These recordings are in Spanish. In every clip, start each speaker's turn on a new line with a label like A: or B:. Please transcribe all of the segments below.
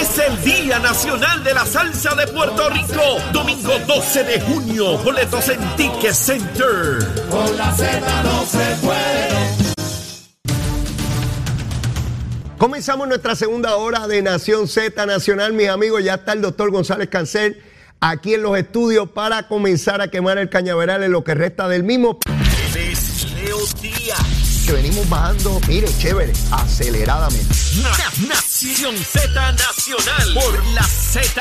A: Es el Día Nacional de la Salsa de Puerto Rico. Domingo 12 de junio. Boletos en Ticket Center.
B: Con la Z no se puede.
C: Comenzamos nuestra segunda hora de Nación Z Nacional, mis amigos. Ya está el doctor González Cancel aquí en los estudios para comenzar a quemar el cañaveral en lo que resta del mismo.
A: Es Leo Díaz.
C: Que venimos bajando, mire, chévere, aceleradamente.
A: Na- Nación Z Nacional por la Z.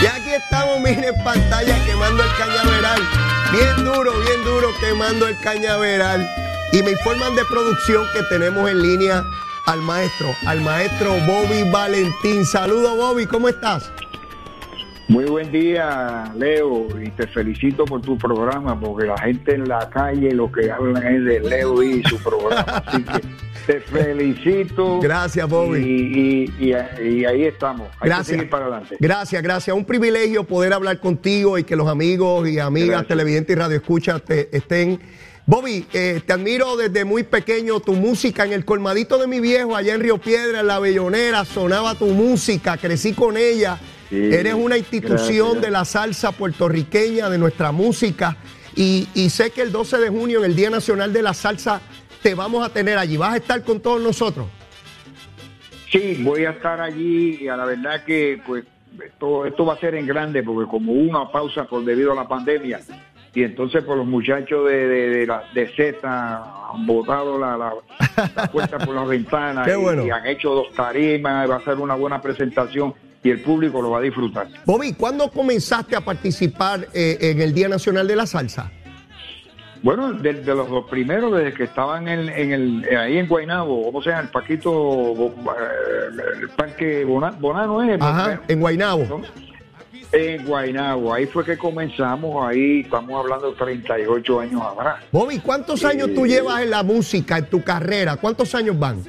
C: Y aquí estamos, miren en pantalla quemando el cañaveral. Bien duro, bien duro quemando el cañaveral. Y me informan de producción que tenemos en línea al maestro, al maestro Bobby Valentín. Saludos Bobby, ¿cómo estás?
D: Muy buen día, Leo, y te felicito por tu programa, porque la gente en la calle lo que hablan es de Leo y su programa. Así que te felicito.
C: Gracias, Bobby.
D: Y, y- y- y ahí estamos. Hay
C: Gracias.
D: que seguir para adelante.
C: Gracias, gracias. Un privilegio poder hablar contigo y que los amigos y amigas
D: Gracias.
C: televidentes y radioescuchas te estén. Bobby, eh, te admiro desde muy pequeño tu música en el colmadito de mi viejo, allá en Río Piedra, en la Bellonera, sonaba tu música, crecí con ella.
D: Sí,
C: Eres una institución
D: gracias.
C: de la salsa puertorriqueña, de nuestra música. Y, y sé que el 12 de junio, en el Día Nacional de la Salsa, te vamos a tener allí. ¿Vas a estar con todos nosotros?
D: Sí, voy a estar allí y a la verdad que pues esto, esto va a ser en grande porque como hubo una pausa por debido a la pandemia y entonces por los muchachos de, de, de, la, de Z han botado la, la, la puerta por las ventanas
C: Qué
D: y-
C: bueno.
D: y, han hecho dos tarimas, va a ser una buena presentación y el público lo va a disfrutar.
C: Bobby, ¿cuándo comenzaste a participar eh, en el Día Nacional de la Salsa?
D: Bueno, desde los, los primeros, desde que estaban en, en el, ahí en Guaynabo, ¿cómo se llama? El Paquito, eh, el Parque Bona- Bonano es.
C: Ajá, en Guaynabo.
D: ¿no? En Guaynabo, ahí fue que comenzamos, ahí estamos hablando de 38 años atrás.
C: Bobby, ¿cuántos años tú
D: Eh,
C: llevas en la música, en tu carrera? ¿Cuántos años van?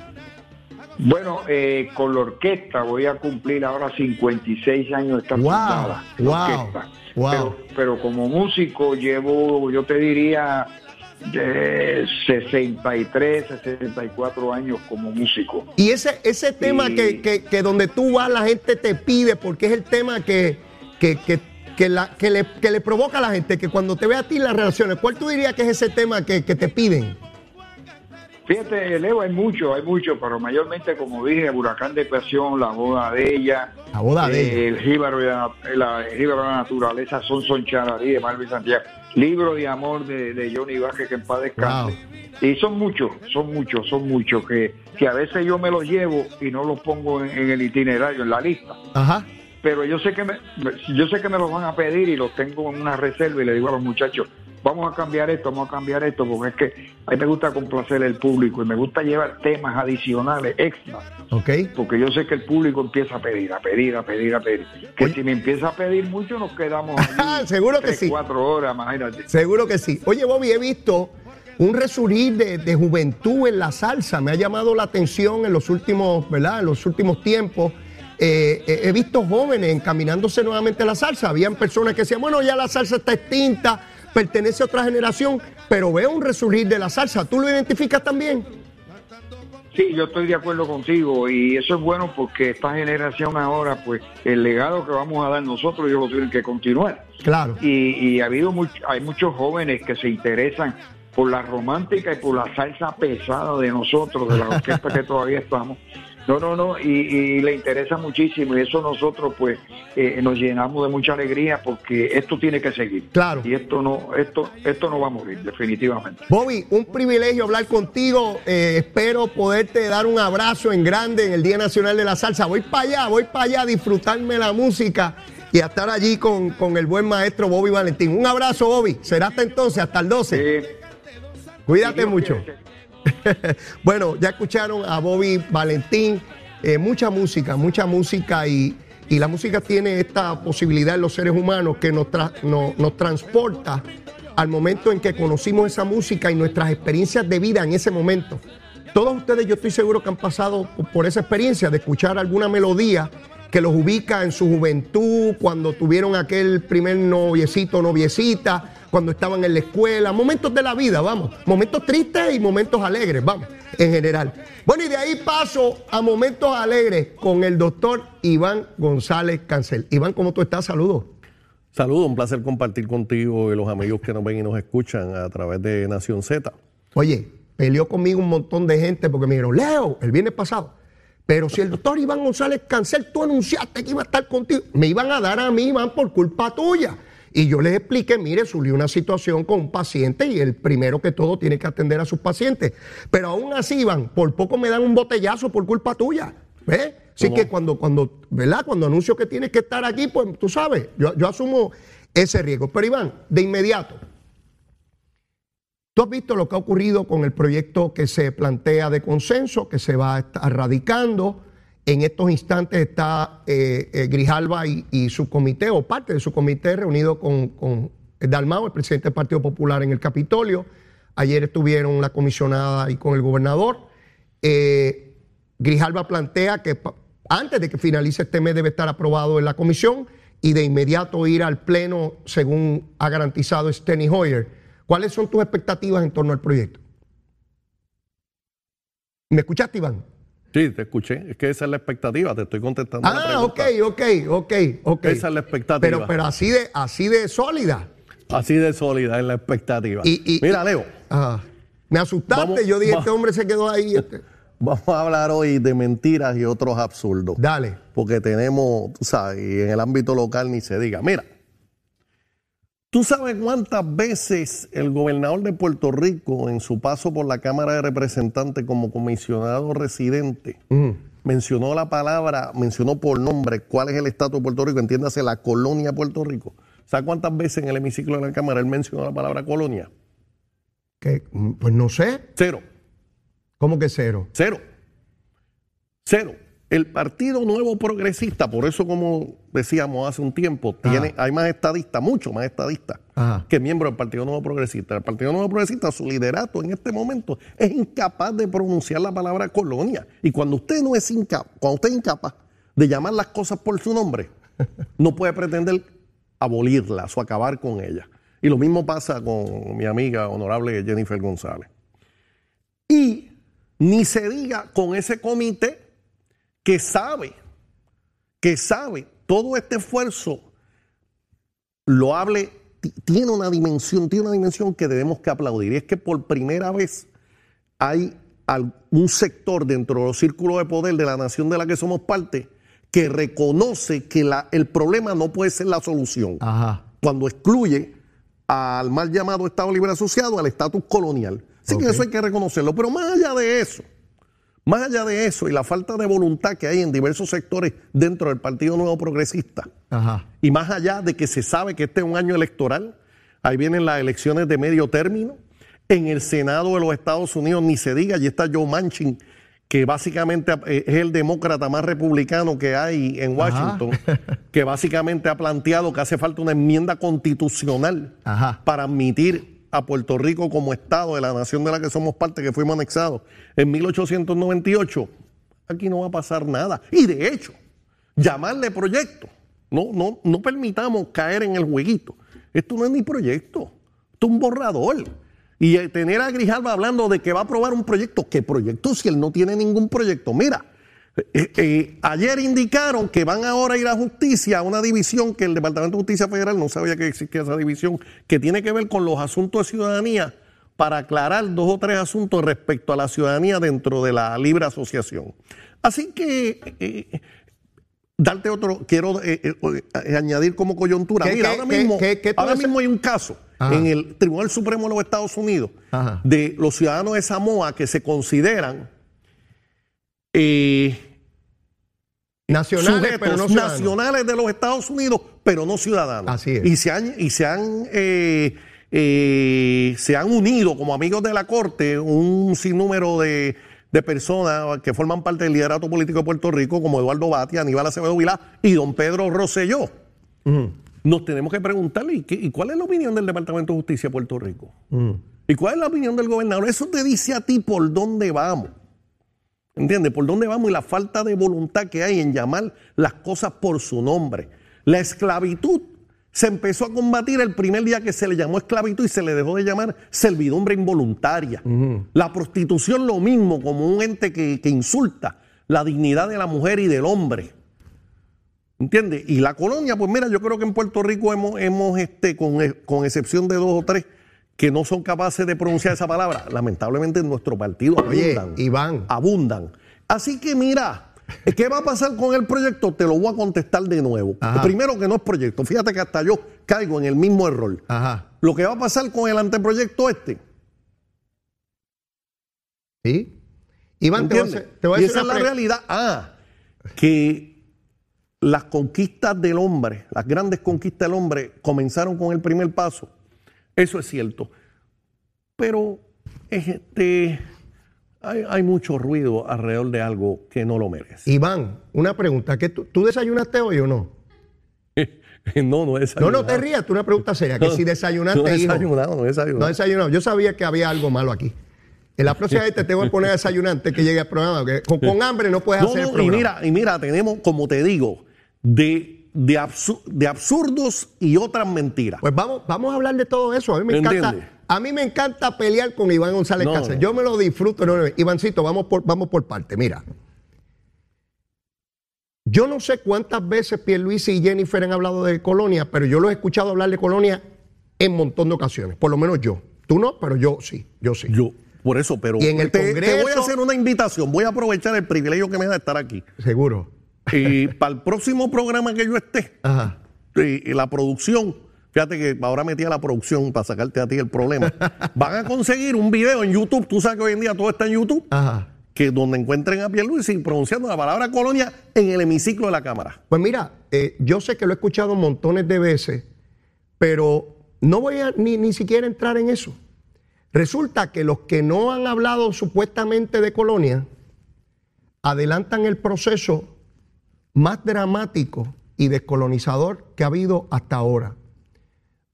D: Bueno, eh, con la orquesta voy a cumplir ahora 56 años de estar
C: Wow,
D: fundada, la
C: wow,
D: orquesta.
C: wow.
D: Pero, pero como músico llevo, yo te diría, de 63, 64 años como músico.
C: Y ese, ese tema que, que- que donde tú vas la gente te pide, porque es el tema que, que, que- que la- que le, que le provoca a la gente, que cuando te ve a ti las relaciones, ¿cuál tú dirías que es ese tema que, que te piden?
D: Fíjate, Leo, hay mucho, hay mucho, pero mayormente, como dije, Huracán de Pasión, La Boda de ella,
C: La boda de
D: eh,
C: ella.
D: El Jíbaro de la, la- el Jíbaro de la Naturaleza, Son Son Chararí de Marvin Santiago, Libro de Amor de, de Johnny Vázquez, que en paz descanse. Y son muchos, son muchos, son muchos, que, que a veces yo me los llevo y no los pongo en, en el itinerario, en la lista.
C: Ajá.
D: Pero yo sé que me, yo sé que me los van a pedir y los tengo en una reserva y le digo a los muchachos, vamos a cambiar esto, vamos a cambiar esto, porque es que a mí me gusta complacer al público y me gusta llevar temas adicionales, extras,
C: Ok.
D: porque yo sé que el público empieza a pedir, a pedir, a pedir, a pedir. Que
C: Oye.
D: si me empieza a pedir mucho, nos quedamos allí
C: Seguro que sí.
D: cuatro horas, imagínate.
C: Seguro que sí. Oye, Bobby, he visto un resurgir de, de juventud en la salsa. Me ha llamado la atención en los últimos, ¿verdad? En los últimos tiempos. Eh, eh, he visto jóvenes encaminándose nuevamente a la salsa. Habían personas que decían, bueno, ya la salsa está extinta, pertenece a otra generación, pero veo un resurgir de la salsa. ¿Tú lo identificas también?
D: Sí, yo estoy de acuerdo contigo y eso es bueno porque esta generación ahora, pues el legado que vamos a dar nosotros, ellos lo tienen que continuar.
C: Claro.
D: Y, y ha habido much- hay muchos jóvenes que se interesan por la romántica y por la salsa pesada de nosotros, de la orquesta que todavía estamos. No, no, no, y, y le interesa muchísimo y eso nosotros pues eh, nos llenamos de mucha alegría porque esto tiene que seguir.
C: Claro.
D: Y esto no, esto, esto no va a morir, definitivamente.
C: Bobby, un privilegio hablar contigo. Eh, espero poderte dar un abrazo en grande en el Día Nacional de la Salsa. Voy para allá, voy para allá a disfrutarme la música y a estar allí con, con el buen maestro Bobby Valentín. Un abrazo, Bobby. Será hasta entonces, hasta el 12.
D: Eh,
C: Cuídate mucho. bueno, ya escucharon a Bobby Valentín, eh, mucha música, mucha música y, y la música tiene esta posibilidad en los seres humanos que nos, no- nos transporta al momento en que conocimos esa música y nuestras experiencias de vida en ese momento. Todos ustedes yo estoy seguro que han pasado por esa experiencia de escuchar alguna melodía que los ubica en su juventud, cuando tuvieron aquel primer noviecito, noviecita, cuando estaban en la escuela, momentos de la vida, vamos, momentos tristes y momentos alegres, vamos, en general. Bueno, y de ahí paso a momentos alegres con el doctor Iván González Cancel. Iván, ¿cómo tú estás? Saludos.
E: Saludos, un placer compartir contigo y los amigos que nos ven y nos escuchan a través de Nación Z.
C: Oye, peleó conmigo un montón de gente porque me dijeron, Leo, el viernes pasado. Pero si el doctor Iván González Cancel, tú anunciaste que iba a estar contigo, me iban a dar a mí, Iván, por culpa tuya. Y yo les expliqué, mire, surgió una situación con un paciente y el primero que todo tiene que atender a sus pacientes. Pero aún así, Iván, por poco me dan un botellazo por culpa tuya. ¿Ves? Así que cuando, cuando, ¿verdad? Cuando anuncio que tienes que estar aquí, pues tú sabes, yo, yo asumo ese riesgo. Pero Iván, de inmediato, Has visto lo que ha ocurrido con el proyecto que se plantea de consenso, que se va a estar radicando. En estos instantes está eh, eh, Grijalva y, su comité, o parte de su comité, reunido con, con Dalmao, el presidente del Partido Popular, en el Capitolio. Ayer estuvieron la comisionada y con el gobernador. Eh, Grijalva plantea que antes de que finalice este mes debe estar aprobado en la comisión y de inmediato ir al pleno según ha garantizado Steny Hoyer. ¿Cuáles son tus expectativas en torno al proyecto? ¿Me escuchaste, Iván?
E: Sí, te escuché. Es que esa es la expectativa. Te estoy contestando.
C: Ah, ok, ok, ok, ok.
E: Esa es la expectativa.
C: Pero, pero así de, así de sólida.
E: Así de sólida es la expectativa.
C: Y- y-
E: Mira, Leo,
C: me asustaste.
E: Vamos,
C: Yo dije, este hombre se quedó ahí. este.
E: vamos a hablar hoy de mentiras y otros absurdos.
C: Dale.
E: Porque tenemos, tú sabes, y en el ámbito local ni se diga. Mira, ¿tú sabes cuántas veces el gobernador de Puerto Rico, en su paso por la Cámara de Representantes como comisionado residente, mencionó la palabra, mencionó por nombre cuál es el estatus de Puerto Rico, entiéndase la colonia Puerto Rico? ¿Sabes cuántas veces en el hemiciclo de la Cámara él mencionó la palabra colonia?
C: Mm, pues no sé.
E: Cero.
C: ¿Cómo que cero?
E: Cero. Cero. El Partido Nuevo Progresista, por eso como decíamos hace un tiempo, tiene, hay más estadistas, mucho más estadistas que miembros del Partido Nuevo Progresista. El Partido Nuevo Progresista, su liderato en este momento es incapaz de pronunciar la palabra colonia. Y cuando usted no es incapaz, cuando usted es incapaz de llamar las cosas por su nombre, no puede pretender abolirlas o acabar con ellas. Y lo mismo pasa con mi amiga honorable Jennifer González. Y ni se diga con ese comité que sabe, que sabe todo este esfuerzo lo hable, ti- tiene una dimensión, tiene una dimensión que debemos que aplaudir. Y es que por primera vez hay un sector dentro de los círculos de poder de la nación de la que somos parte que reconoce que la- el problema no puede ser la solución
C: Ajá.
E: cuando excluye al mal llamado Estado Libre Asociado al estatus colonial. Así que eso hay que reconocerlo. Pero más allá de eso, más allá de eso y la falta de voluntad que hay en diversos sectores dentro del Partido Nuevo Progresista,
C: Ajá.
E: y más allá de que se sabe que este es un año electoral, ahí vienen las elecciones de medio término, en el Senado de los Estados Unidos ni se diga, allí está Joe Manchin, que básicamente eh, es el demócrata más republicano que hay en Washington, que básicamente ha planteado que hace falta una enmienda constitucional
C: Ajá.
E: para admitir a Puerto Rico como Estado de la nación de la que somos parte, que fuimos anexados en 1898. Aquí no va a pasar nada. Y de hecho, llamarle proyecto, no, no, no permitamos caer en el jueguito. Esto no es ni proyecto, esto es un borrador. Y eh, tener a Grijalva hablando de que va a aprobar un proyecto, ¿qué proyecto si él no tiene ningún proyecto? Mira, eh, eh, ayer indicaron que van ahora a ir a justicia, a una división que el Departamento de Justicia Federal no sabía que existía esa división, que tiene que ver con los asuntos de ciudadanía para aclarar dos o tres asuntos respecto a la ciudadanía dentro de la libre asociación. Así que eh, darte otro, quiero eh, eh, eh, añadir como coyuntura.
C: ¿Qué-
E: Mira,
C: qué-
E: ahora mismo,
C: qué-
E: ahora hay un caso
C: Ajá.
E: en el Tribunal Supremo de los Estados Unidos
C: Ajá.
E: de los ciudadanos de Samoa que se consideran eh,
C: Nacionales, pero no
E: nacionales de los Estados Unidos, pero no ciudadanos.
C: Así es.
E: Y se han, y se han, eh, eh, se han unido como amigos de la Corte un sinnúmero de, de personas que forman parte del liderato político de Puerto Rico, como Eduardo Batia, Aníbal Acevedo Vilá y don Pedro Rosselló. Nos tenemos que preguntarle, ¿y, qué- y cuál es la opinión del Departamento de Justicia de Puerto Rico? ¿Y cuál es la opinión del gobernador? Eso te dice a ti por dónde vamos. ¿Entiendes? Por dónde vamos y la falta de voluntad que hay en llamar las cosas por su nombre. La esclavitud se empezó a combatir el primer día que se le llamó esclavitud y se le dejó de llamar servidumbre involuntaria. La prostitución lo mismo, como un ente que, que insulta la dignidad de la mujer y del hombre. ¿Entiendes? Y la colonia, pues mira, yo creo que en Puerto Rico hemos, hemos este, con, e- con excepción de dos o tres que no son capaces de pronunciar esa palabra, lamentablemente en nuestro partido
C: Oye,
E: abundan.
C: Iván.
E: Abundan. Así que mira, ¿qué va a pasar con el proyecto? Te lo voy a contestar de nuevo.
C: Ajá.
E: Primero que no es proyecto. Fíjate que hasta yo caigo en el mismo error.
C: Ajá.
E: Lo que va a pasar con el anteproyecto este.
C: ¿Sí? Iván, te voy a te voy a
E: y esa es la realidad. Ah, que las conquistas del hombre, las grandes conquistas del hombre, comenzaron con el primer paso. Eso es cierto. Pero este, hay, hay mucho ruido alrededor de algo que no lo merece.
C: Iván, una pregunta. ¿qué tú, ¿Tú desayunaste hoy o no?
E: no, no he
C: No,
E: desayunado.
C: no te rías, tú una pregunta seria. Que si desayunaste,
E: No he
C: hijo.
E: desayunado, no he desayunado.
C: No he desayunado. Yo sabía que había algo malo aquí. En la próxima vez te tengo que poner a desayunar antes que llegue al programa. con, con hambre no puedes
E: No,
C: hacer el
E: no, y
C: programa.
E: mira, y mira, tenemos, como te digo, de, de, absu- de absurdos y otras mentiras.
C: Pues vamos, vamos a hablar de todo eso. A mí me encanta. A mí me encanta pelear con Iván González
E: No,
C: Cáceres.
E: no.
C: Yo me lo disfruto. no. Ivancito, vamos por, vamos por parte. Mira. Yo no sé cuántas veces Pierluisi y Jennifer han hablado de Colonia, pero yo los he escuchado hablar de Colonia en montón de ocasiones. Por lo menos yo. Tú no, pero yo sí. Yo sí.
E: Yo, por eso, pero
C: Y en el
E: te, te voy
C: Congreso-
E: a hacer una invitación. Voy a aprovechar el privilegio que me da estar aquí.
C: Seguro.
E: Y para el próximo programa que yo esté,
C: Ajá.
E: y, y la producción, fíjate que ahora metí a la producción para sacarte a ti el problema. Van a conseguir un video en YouTube. Tú sabes que hoy en día todo está en YouTube.
C: Ajá.
E: Que donde encuentren a Pierluisi pronunciando la palabra colonia en el hemiciclo de la Cámara.
C: Pues mira, eh, yo sé que lo he escuchado montones de veces, pero no voy a ni, ni siquiera entrar en eso. Resulta que los que no han hablado supuestamente de colonia adelantan el proceso más dramático y descolonizador que ha habido hasta ahora.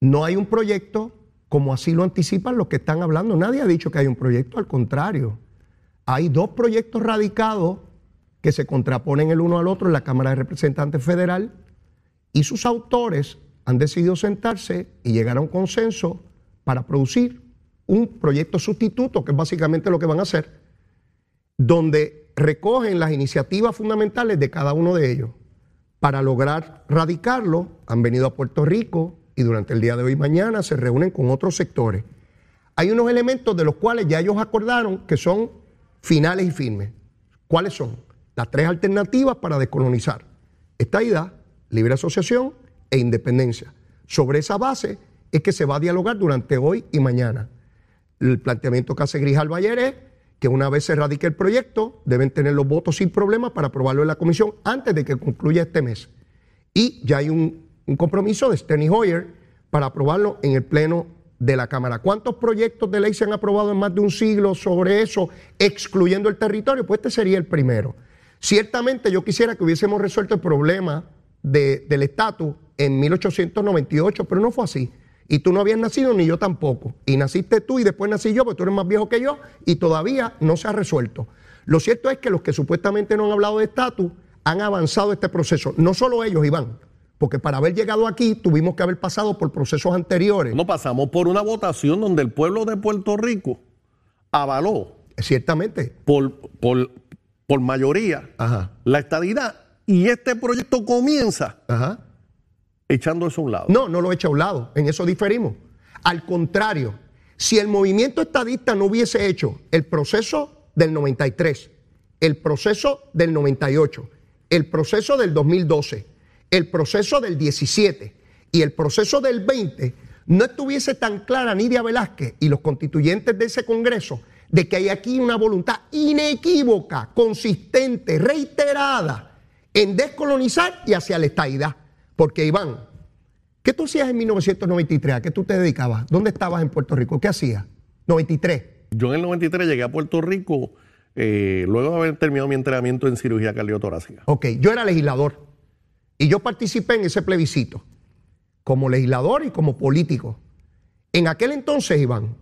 C: No hay un proyecto como así lo anticipan los que están hablando. Nadie ha dicho que hay un proyecto, al contrario. Hay dos proyectos radicados que se contraponen el uno al otro en la Cámara de Representantes Federal y sus autores han decidido sentarse y llegar a un consenso para producir un proyecto sustituto, que es básicamente lo que van a hacer, donde recogen las iniciativas fundamentales de cada uno de ellos. Para lograr radicarlo, han venido a Puerto Rico y durante el día de hoy y mañana se reúnen con otros sectores. Hay unos elementos de los cuales ya ellos acordaron que son finales y firmes. ¿Cuáles son? Las tres alternativas para descolonizar. Estadidad, libre asociación e independencia. Sobre esa base es que se va a dialogar durante hoy y mañana. El planteamiento que hace Grijalva es que una vez se radique el proyecto, deben tener los votos sin problema para aprobarlo en la comisión antes de que concluya este mes. Y ya hay un, compromiso de Steny Hoyer para aprobarlo en el Pleno de la Cámara. ¿Cuántos proyectos de ley se han aprobado en más de un siglo sobre eso, excluyendo el territorio? Pues este sería el primero. Ciertamente yo quisiera que hubiésemos resuelto el problema de- del estatus en 1898, pero no fue así. Y tú no habías nacido ni yo tampoco. Y naciste tú y después nací yo, porque tú eres más viejo que yo y todavía no se ha resuelto. Lo cierto es que los que supuestamente no han hablado de estatus han avanzado este proceso. No solo ellos, Iván, porque para haber llegado aquí tuvimos que haber pasado por procesos anteriores.
E: No pasamos por una votación donde el pueblo de Puerto Rico avaló
C: Ciertamente.
E: por, por, por mayoría
C: Ajá.
E: la estadidad y este proyecto comienza
C: Ajá.
E: Echando eso a un lado.
C: No, no lo hecho a un lado. En eso diferimos. Al contrario, si el movimiento estadista no hubiese hecho el proceso del 93, el proceso del 98, el proceso del 2012, el proceso del 17 y el proceso del 20, no estuviese tan clara Nidia Velázquez y los constituyentes de ese Congreso de que hay aquí una voluntad inequívoca, consistente, reiterada en descolonizar y hacia la estadidad. Porque Iván, ¿qué tú hacías en 1993? ¿A qué tú te dedicabas? ¿Dónde estabas en Puerto Rico? ¿Qué hacías? 93.
E: Yo en el 93 llegué a Puerto Rico eh, luego de haber terminado mi entrenamiento en cirugía cardiotorácica.
C: Ok, yo era legislador y yo participé en ese plebiscito como legislador y como político. En aquel entonces, Iván,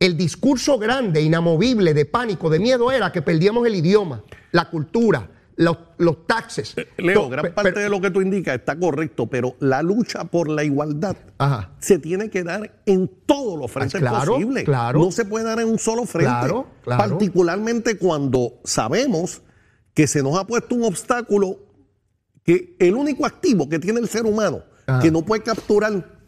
C: el discurso grande, inamovible, de pánico, de miedo era que perdíamos el idioma, la cultura, los, los taxes.
E: Eh, Leo, gran parte
C: pero-
E: de lo que tú indicas está correcto, pero la lucha por la igualdad
C: Ajá.
E: se tiene que dar en todos los frentes
C: Ah, claro,
E: posibles.
C: claro.
E: No se puede dar en un solo frente.
C: Claro, claro.
E: Particularmente cuando sabemos que se nos ha puesto un obstáculo que el único activo que tiene el ser humano
C: Ajá.
E: que no puede capturar,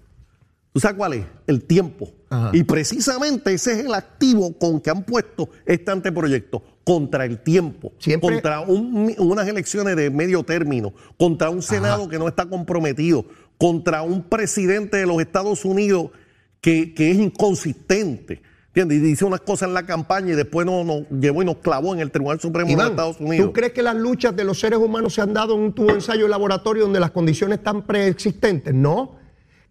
E: ¿tú sabes cuál es? El tiempo.
C: Ajá.
E: Y precisamente ese es el activo con que han puesto este anteproyecto contra el tiempo,
C: Siempre-
E: contra un- unas elecciones de medio término, contra un Senado que no está comprometido, contra un presidente de los Estados Unidos que, que es inconsistente. ¿Entiendes? Y dice unas cosas en la campaña y después nos, nos llevó y nos clavó en el Tribunal Supremo de Estados Unidos.
C: ¿tú crees que las luchas de los seres humanos se han dado en un tubo de ensayo de laboratorio donde las condiciones están preexistentes? No.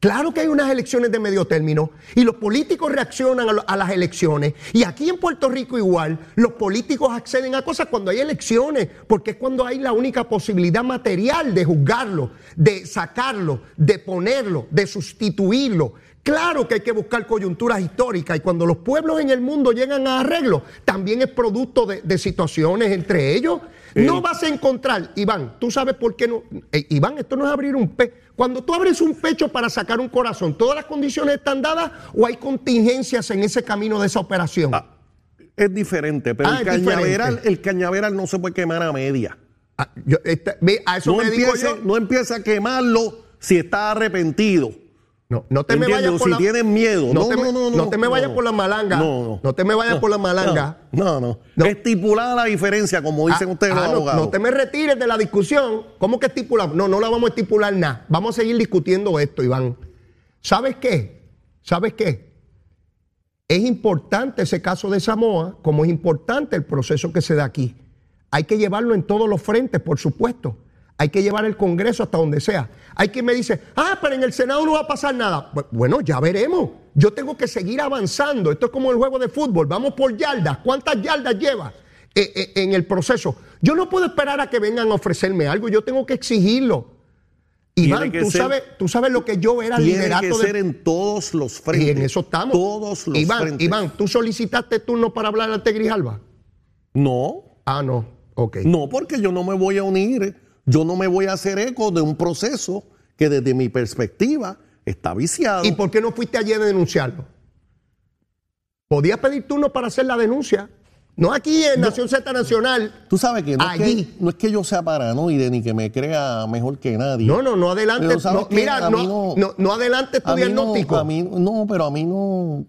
C: Claro que hay unas elecciones de medio término y los políticos reaccionan a, las elecciones. Y aquí en Puerto Rico igual, los políticos acceden a cosas cuando hay elecciones, porque es cuando hay la única posibilidad material de juzgarlo, de sacarlo, de ponerlo, de sustituirlo. Claro que hay que buscar coyunturas históricas y cuando los pueblos en el mundo llegan a arreglos, también es producto de situaciones entre ellos. No vas a encontrar, Iván, tú sabes por qué no. Eh, Iván, esto no es abrir un pecho. Cuando tú abres un pecho para sacar un corazón, ¿todas las condiciones están dadas o hay contingencias en ese camino de esa operación?
E: Ah, es diferente, pero
C: Ah,
E: el,
C: es diferente.
E: cañaveral, el cañaveral no se puede quemar a media.
C: Ah, yo- ve, a eso
E: No
C: me digo
E: empiece,
C: yo.
E: no empiece a quemarlo si está arrepentido.
C: No, no te me vayas por
E: si
C: la
E: tienen miedo.
C: No,
E: No,
C: te, me-
E: no, no,
C: no
E: no,
C: te me vayas por la malanga.
E: No, no.
C: te me vayas por la malanga.
E: No, no. Estipulada la diferencia, como dicen
C: Ah,
E: ustedes los
C: ah, no,
E: abogados.
C: no te me retires de la discusión. ¿Cómo que estipulamos? No, no la vamos a estipular nada. Vamos a seguir discutiendo esto, Iván. ¿Sabes qué? ¿Sabes qué? Es importante ese caso de Samoa, como es importante el proceso que se da aquí. Hay que llevarlo en todos los frentes, por supuesto. Hay que llevar el Congreso hasta donde sea. Hay quien me dice, ah, pero en el Senado no va a pasar nada. Bu- Bueno, ya veremos. Yo tengo que seguir avanzando. Esto es como el juego de fútbol. Vamos por yardas. ¿Cuántas yardas lleva eh, eh, en el proceso? Yo no puedo esperar a que vengan a ofrecerme algo. Yo tengo que exigirlo.
E: Tiene
C: Iván,
E: que
C: tú
E: ser-
C: sabes, tú sabes lo que yo era
E: Tiene
C: liderato
E: que
C: de
E: ser en todos los frentes.
C: y en eso estamos.
E: Todos los
C: Iván,
E: frentes.
C: Iván, ¿tú solicitaste turno para hablar ante Grijalba?
E: No,
C: Ah, no. Ok.
E: no, porque yo no me voy a unir. Yo no me voy a hacer eco de un proceso que desde mi perspectiva está viciado.
C: ¿Y por qué no fuiste allí a denunciarlo? Podías pedir turno para hacer la denuncia. No aquí en Nación Z Nacional.
E: Tú sabes que no, es que no es que yo sea paranoide ni que me crea mejor que nadie.
C: No, no, no adelante. Mira, no,
E: no-
C: no, adelante tu diagnóstico.
E: a mí no, pero a mí no.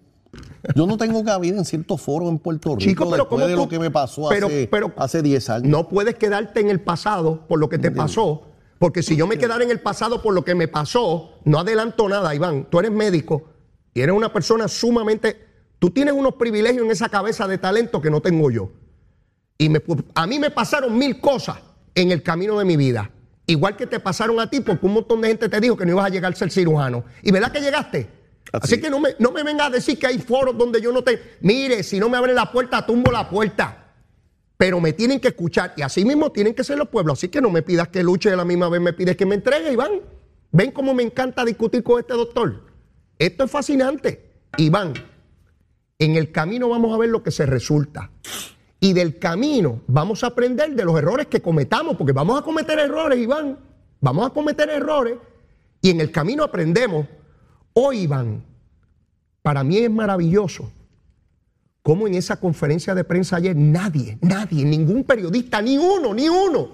E: Yo no tengo cabida en ciertos foros en Puerto Rico
C: Chico, pero
E: después
C: ¿cómo
E: de
C: tú-
E: lo que me pasó
C: pero-
E: hace,
C: pero-
E: hace 10 años.
C: No puedes quedarte en el pasado por lo que te pasó. Porque si yo me quedara en el pasado por lo que me pasó, no adelanto nada, Iván. Tú eres médico y eres una persona sumamente. Tú tienes unos privilegios en esa cabeza de talento que no tengo yo. Y me- a mí me pasaron mil cosas en el camino de mi vida. Igual que te pasaron a ti, porque un montón de gente te dijo que no ibas a llegar a ser cirujano. ¿Y verdad que llegaste? Así,
E: Así.
C: que no me, no me vengas a decir que hay foros donde yo no te. Mire, si no me abren la puerta, tumbo la puerta. Pero me tienen que escuchar. Y así mismo tienen que ser los pueblos. Así que no me pidas que luche, a la misma vez me pides que me entregue, Iván. Ven cómo me encanta discutir con este doctor. Esto es fascinante. Iván, en el camino vamos a ver lo que se resulta. Y del camino vamos a aprender de los errores que cometamos, porque vamos a cometer errores, Iván. Vamos a cometer errores. Y en el camino aprendemos. Hoy, Iván, para mí es maravilloso cómo en esa conferencia de prensa ayer nadie, nadie, ningún periodista, ni uno, ni uno,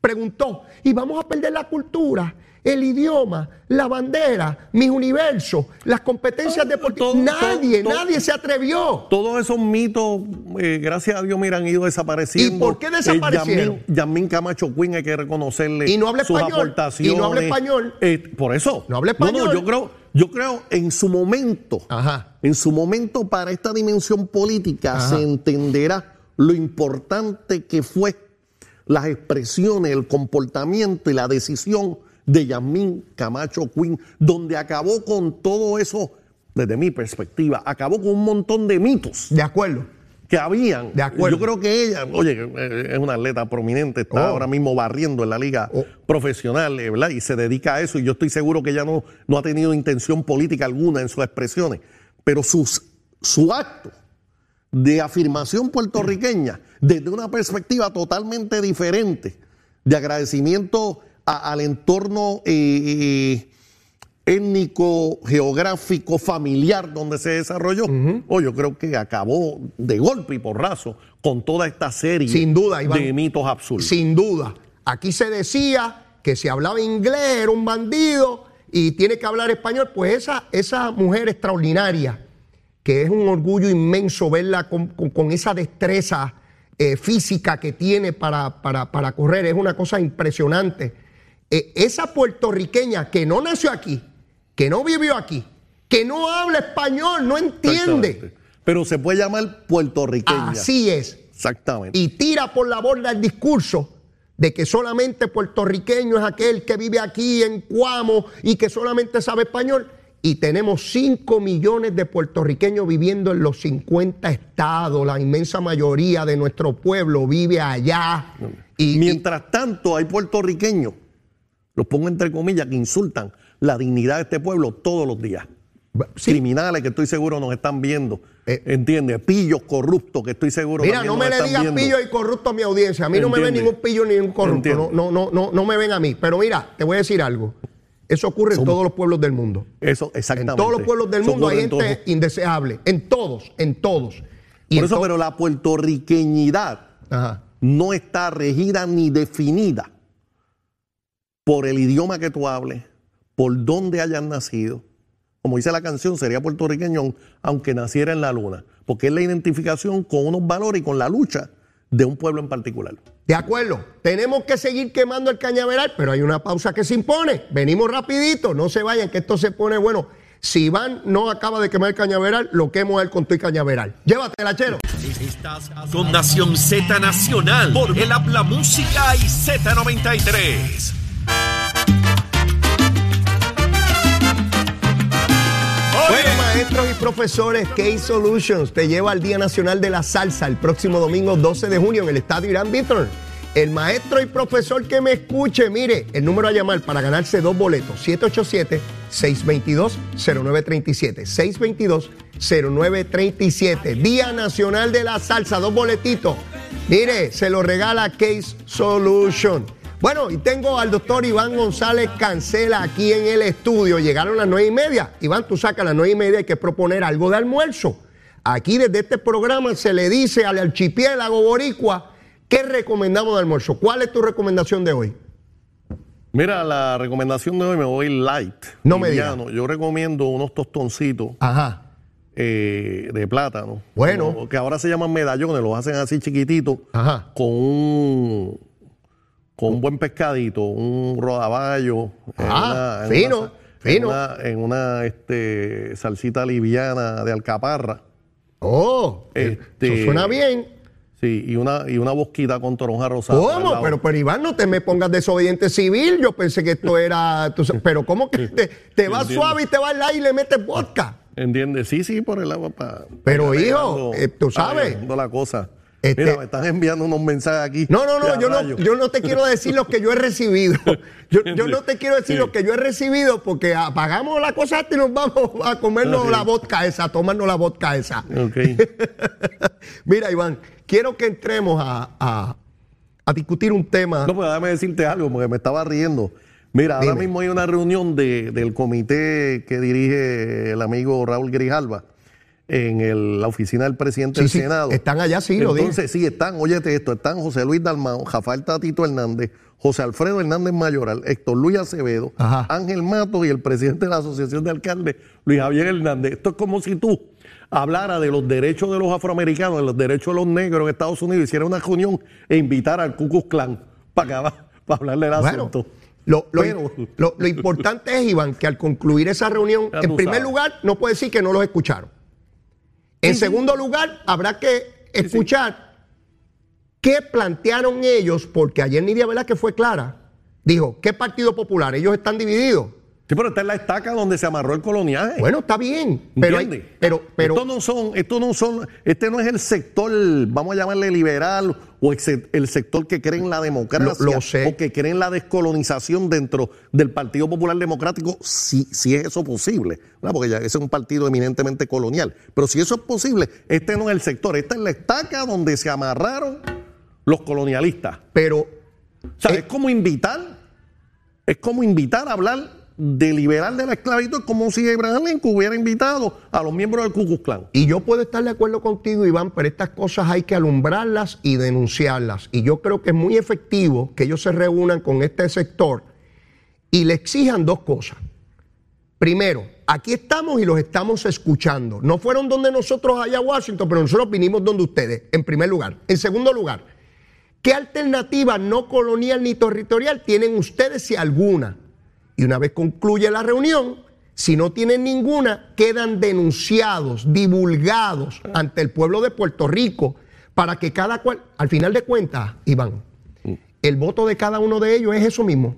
C: preguntó, ¿y vamos a perder la cultura? El idioma, la bandera, mis universos, las competencias
E: Todo-
C: deportivas.
E: todo-
C: Nadie,
E: todo-
C: nadie se atrevió.
E: Todos esos mitos, eh, gracias a Dios, mira, han ido desapareciendo.
C: ¿Y por qué desaparecieron?
E: Eh, Yamín, Yamín Camacho Quinn, hay que reconocerle
C: Y no habla
E: sus
C: español,
E: aportaciones.
C: y no habla español.
E: Eh, por eso.
C: No habla español.
E: yo creo, yo creo en su momento,
C: Ajá.
E: en su momento para esta dimensión política
C: Ajá.
E: se entenderá lo importante que fue las expresiones, el comportamiento y la decisión de Yamín Camacho Quinn, donde acabó con todo eso, desde mi perspectiva, acabó con un montón de mitos
C: De acuerdo.
E: Que habían.
C: De acuerdo.
E: Yo creo que ella, oye, eh, es una atleta prominente, está
C: Oh.
E: ahora mismo barriendo en la liga
C: Oh.
E: profesional, eh, ¿verdad? Y se dedica a eso. Y yo estoy seguro que ella no, no ha tenido intención política alguna en sus expresiones. Pero sus, su acto de afirmación puertorriqueña, desde una perspectiva totalmente diferente, de agradecimiento a- al entorno eh, étnico, geográfico, familiar donde se desarrolló, o yo creo que acabó de golpe y porrazo con toda esta serie
C: Sin duda, Iván.
E: de mitos absurdos.
C: Sin duda. Aquí se decía que si hablaba inglés era un bandido y tiene que hablar español. Pues esa, esa mujer extraordinaria, que es un orgullo inmenso verla con, con- con esa destreza eh, física que tiene para, para- para correr, es una cosa impresionante. Eh, esa puertorriqueña que no nació aquí, que no vivió aquí, que no habla español, no entiende.
E: Pero se puede llamar puertorriqueña.
C: Así es
E: Exactamente.
C: y tira por la borda el discurso de que solamente puertorriqueño es aquel que vive aquí en Cuamo y que solamente sabe español. Y tenemos 5 millones de puertorriqueños viviendo en los 50 estados. La inmensa mayoría de nuestro pueblo vive allá. Y-
E: Mientras tanto, hay puertorriqueños, los pongo entre comillas, que insultan la dignidad de este pueblo todos los días.
C: sí,
E: Criminales que estoy seguro nos están viendo.
C: Eh.
E: ¿Entiendes? Pillos corruptos que estoy seguro
C: Mira, no me le digas pillo y corrupto a mi audiencia. A mí no me ven ningún pillo ni ningún corrupto. No, no, no, no, no me ven a mí. Pero mira, te voy a decir algo. Eso ocurre en todos los pueblos del mundo.
E: Eso,
C: En
E: exactamente.
C: todos los pueblos del mundo hay
E: en
C: gente
E: todos.
C: indeseable. En todos, en todos. Y
E: Por
C: en
E: eso,
C: to-
E: pero la puertorriqueñidad
C: Ajá.
E: no está regida ni definida por el idioma que tú hables, por dónde hayas nacido. Como dice la canción, sería puertorriqueño aunque naciera en la luna, porque es la identificación con unos valores y con la lucha de un pueblo en particular.
C: De acuerdo. Tenemos que seguir quemando el cañaveral, pero hay una pausa que se impone. Venimos rapidito, no se vayan, que esto se pone bueno. Si Iván no acaba de quemar el cañaveral, lo quemo a él con tu y cañaveral. Llévatela, chero.
A: Estás con Nación Z Nacional por el Habla Música y Z93.
C: Bueno, maestros y profesores, Case Solutions te lleva al Día Nacional de la Salsa el próximo domingo 12 de junio en el Estadio Irán Bithorn. El maestro y profesor que me escuche, mire, el número a llamar para ganarse dos boletos, 787-622-0937. 622-0937. Día Nacional de la Salsa, dos boletitos. Mire, se lo regala Case Solution. Bueno, y tengo al doctor Iván González Cancela aquí en el estudio. Llegaron las nueve y media. Iván, tú sacas las nueve y media, hay que proponer algo de almuerzo. Aquí desde este programa se le dice al archipiélago boricua qué recomendamos de almuerzo. ¿Cuál es tu recomendación de hoy?
E: Mira, la recomendación de hoy me voy light.
C: No me
E: liviano. Yo recomiendo unos tostoncitos
C: Ajá.
E: eh, de plátano.
C: Bueno.
E: Como- Que ahora se llaman medallones, los hacen así chiquititos.
C: Ajá.
E: Con un, con un buen pescadito, un rodaballo.
C: Ah,
E: en
C: fino, fino.
E: En una, en una, este, salsita liviana de alcaparra.
C: Oh,
E: Este-
C: eso suena bien.
E: Sí, y una, y una bosquita con toronja rosada.
C: ¿Cómo? Pero, pero Iván, no te me pongas desobediente civil. Yo pensé que esto era. tú pero ¿cómo que te, te vas suave y te vas al aire y le metes vodka?
E: ¿Entiendes? Sí, sí, por el agua para.
C: Pero, hijo, eh, tú sabes.
E: la cosa.
C: Este-
E: Mira, me están enviando unos mensajes aquí.
C: No, no, no, yo no, yo no te quiero decir lo que yo he recibido. Yo, yo no te quiero decir
E: Sí.
C: lo que yo he recibido porque apagamos la cosa y nos vamos a comernos la vodka esa, a tomarnos la vodka esa.
E: Ok.
C: Mira, Iván, quiero que entremos a, a- a discutir un tema.
E: No, pues déjame decirte algo, porque me estaba riendo. Mira, ahora mismo hay una reunión de- del comité que dirige el amigo Raúl Grijalva en el- la oficina del presidente
C: Sí,
E: del
C: sí,
E: Senado.
C: están allá, sí, lo dije.
E: Entonces, sí, están, óyete esto, están José Luis Dalmao, Rafael Tatito Hernández, José Alfredo Hernández Mayoral, Héctor Luis Acevedo,
C: Ajá.
E: Ángel Mato y el presidente de la Asociación de Alcaldes, Luis Javier Hernández. Esto es como si tú hablara de los derechos de los afroamericanos, de los derechos de los negros en Estados Unidos, hiciera una reunión e invitara al Ku Klux Klan para, acá, para hablarle del
C: Bueno,
E: asunto.
C: lo, lo-
E: Pero-
C: lo- lo importante es, Iván, que al concluir esa reunión, en primer
E: sabes.
C: lugar, no puede decir que no los escucharon. En segundo lugar, habrá que escuchar qué plantearon ellos, porque ayer Nidia Velázquez fue clara. Dijo, ¿qué Partido Popular? Ellos están divididos.
E: Sí, pero esta es la estaca donde se amarró el coloniaje.
C: Bueno, está bien, pero, hay- pero, pero
E: Estos no son, estos no son, este no es el sector, vamos a llamarle liberal, o el, se- el sector que cree en la democracia,
C: Lo- lo sé.
E: o que cree en la descolonización dentro del Partido Popular Democrático, si, si es eso posible, ¿verdad? porque ya ese es un partido eminentemente colonial. Pero si eso es posible, este no es el sector, esta es la estaca donde se amarraron los colonialistas.
C: pero
E: O sea,
C: Eh.
E: es como invitar, es como invitar a hablar de liberal de la esclavitud, como si Abraham Lincoln hubiera invitado a los miembros del Ku Klux Klan.
C: Y yo puedo estar de acuerdo contigo, Iván, pero estas cosas hay que alumbrarlas y denunciarlas. Y yo creo que es muy efectivo que ellos se reúnan con este sector y le exijan dos cosas. Primero, aquí estamos y los estamos escuchando. No fueron donde nosotros allá a Washington, pero nosotros vinimos donde ustedes, en primer lugar. En segundo lugar, ¿qué alternativa no colonial ni territorial tienen ustedes si alguna? Y una vez concluye la reunión, si no tienen ninguna, quedan denunciados, divulgados ante el pueblo de Puerto Rico para que cada cual, al final de cuentas, Iván, el voto de cada uno de ellos es eso mismo.